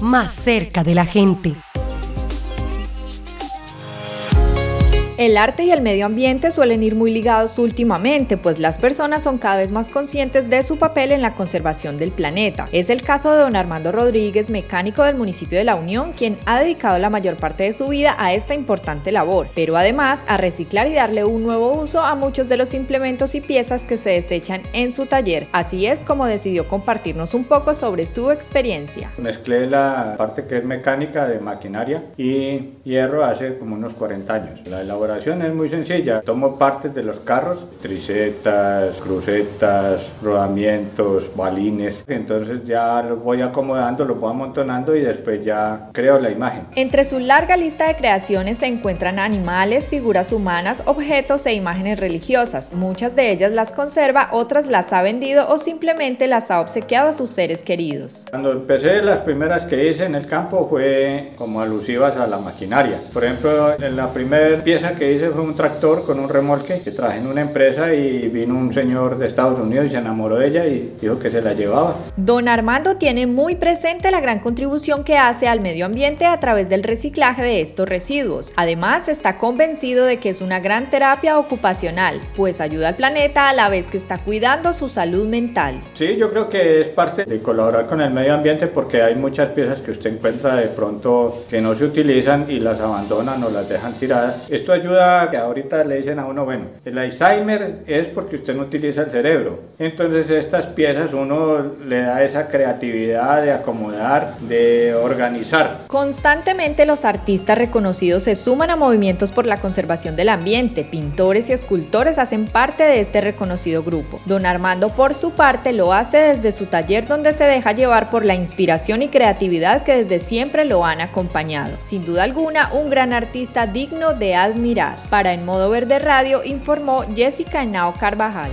más cerca de la gente. El arte y el medio ambiente suelen ir muy ligados últimamente, pues las personas son cada vez más conscientes de su papel en la conservación del planeta. Es el caso de don Armando Rodríguez, mecánico del municipio de La Unión, quien ha dedicado la mayor parte de su vida a esta importante labor, pero además a reciclar y darle un nuevo uso a muchos de los implementos y piezas que se desechan en su taller. Así es como decidió compartirnos un poco sobre su experiencia. Mezclé la parte que es mecánica de maquinaria y hierro hace como unos 40 años. La elaboración es muy sencilla. Tomo partes de los carros, tricetas, crucetas, rodamientos, balines. Entonces ya los voy acomodando, los voy amontonando y después ya creo la imagen. Entre su larga lista de creaciones se encuentran animales, figuras humanas, objetos e imágenes religiosas. Muchas de ellas las conserva, otras las ha vendido o simplemente las ha obsequiado a sus seres queridos. Cuando empecé las primeras que hice en el campo fue como alusivas a la maquinaria. Por ejemplo, en la primera pieza que hice fue un tractor con un remolque que traje en una empresa y vino un señor de Estados Unidos y se enamoró de ella y dijo que se la llevaba. Don Armando tiene muy presente la gran contribución que hace al medio ambiente a través del reciclaje de estos residuos. Además, está convencido de que es una gran terapia ocupacional, pues ayuda al planeta a la vez que está cuidando su salud mental. Sí, yo creo que es parte de colaborar con el medio ambiente porque hay muchas piezas que usted encuentra de pronto que no se utilizan y las abandonan o las dejan tiradas. Esto ayuda ayuda que ahorita le dicen a uno, bueno, el Alzheimer es porque usted no utiliza el cerebro. Entonces estas piezas uno le da esa creatividad de acomodar, de organizar. Constantemente los artistas reconocidos se suman a movimientos por la conservación del ambiente. Pintores y escultores hacen parte de este reconocido grupo. Don Armando por su parte lo hace desde su taller donde se deja llevar por la inspiración y creatividad que desde siempre lo han acompañado. Sin duda alguna, un gran artista digno de admirar. Para En Modo Verde Radio informó Jessica Nao Carvajal.